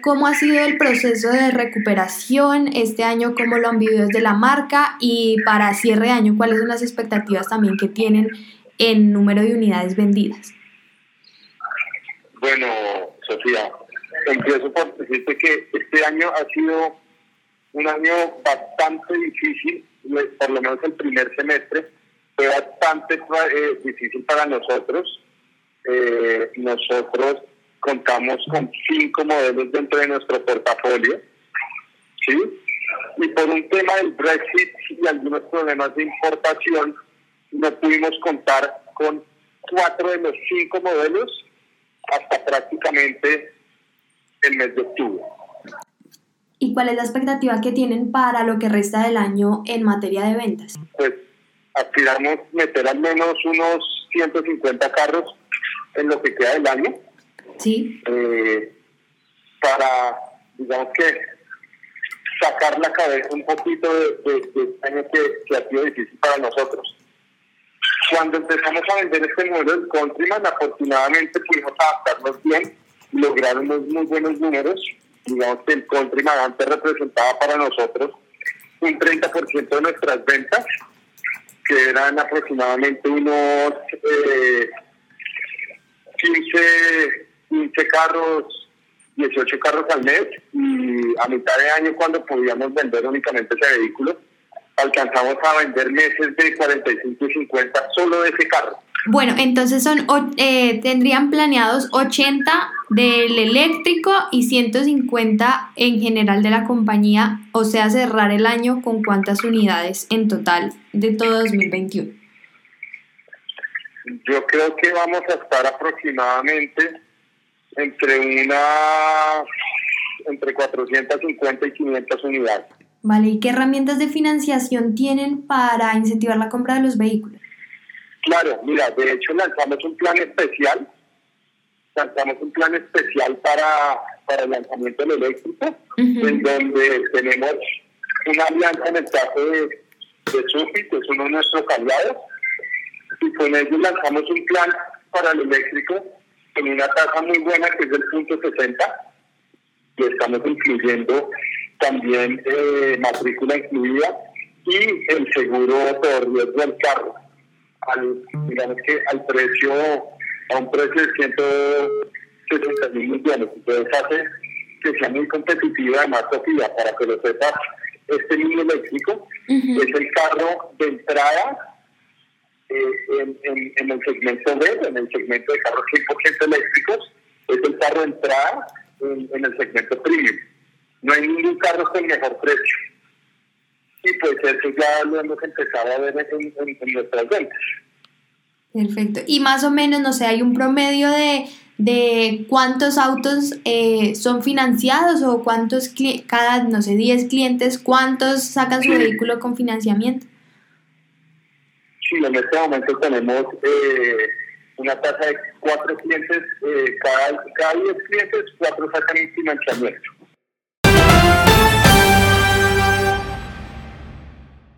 cómo ha sido el proceso de recuperación este año, cómo lo han vivido desde la marca y para cierre de año, cuáles son las expectativas también que tienen en número de unidades vendidas. Bueno, Sofía, empiezo por decirte que este año ha sido un año bastante difícil, por lo menos el primer semestre fue bastante eh, difícil para nosotros. Eh, nosotros contamos con cinco modelos dentro de nuestro portafolio, ¿sí? Y por un tema del Brexit y algunos problemas de importación, no pudimos contar con cuatro de los cinco modelos hasta prácticamente el mes de octubre. ¿Y cuál es la expectativa que tienen para lo que resta del año en materia de ventas? Pues aspiramos meter al menos unos 150 carros en lo que queda del año. Sí. Eh, para, digamos que, sacar la cabeza un poquito de, este año que, ha sido difícil para nosotros. Cuando empezamos a vender este modelo del Countryman, afortunadamente pudimos adaptarnos bien lograr unos muy buenos números. Digamos que el Countryman antes representaba para nosotros un 30% de nuestras ventas, que eran aproximadamente unos eh, carros, 18 carros al mes y a mitad de año cuando podíamos vender únicamente ese vehículo, alcanzamos a vender meses de 45 y 50 solo de ese carro. Bueno, entonces son eh, tendrían planeados 80 del eléctrico y 150 en general de la compañía, o sea, cerrar el año con cuántas unidades en total de todo 2021. Yo creo que vamos a estar aproximadamente entre una entre 450 y 500 unidades. Vale, ¿y qué herramientas de financiación tienen para incentivar la compra de los vehículos? Claro, mira, de hecho lanzamos un plan especial, lanzamos un plan especial para, para el lanzamiento del eléctrico, en donde tenemos una alianza en el caso de, de Sufi, que es uno de nuestros aliados, y con ellos lanzamos un plan para el eléctrico con una tasa muy buena que es del punto 60 y estamos incluyendo también eh, matrícula incluida y el seguro por riesgo del carro. Al, digamos que al precio, a un precio de 160 mil millones. Entonces hace que sea muy competitiva, además, Sofía, para que lo sepas, este niño eléctrico es el carro de entrada en, el segmento B, en el segmento de carros 100% eléctricos, es el carro de entrada en, el segmento premium. No hay ningún carro con mejor precio. Y pues eso ya lo hemos empezado a ver en, nuestras ventas. Perfecto. Y más o menos, no sé, hay un promedio de, de cuántos autos eh, son financiados o cuántos, cada, no sé, 10 clientes, cuántos sacan su vehículo con financiamiento. Sí, en este momento tenemos eh, una tasa de cuatro clientes, eh, cada, cada diez clientes, cuatro sacan financiamiento.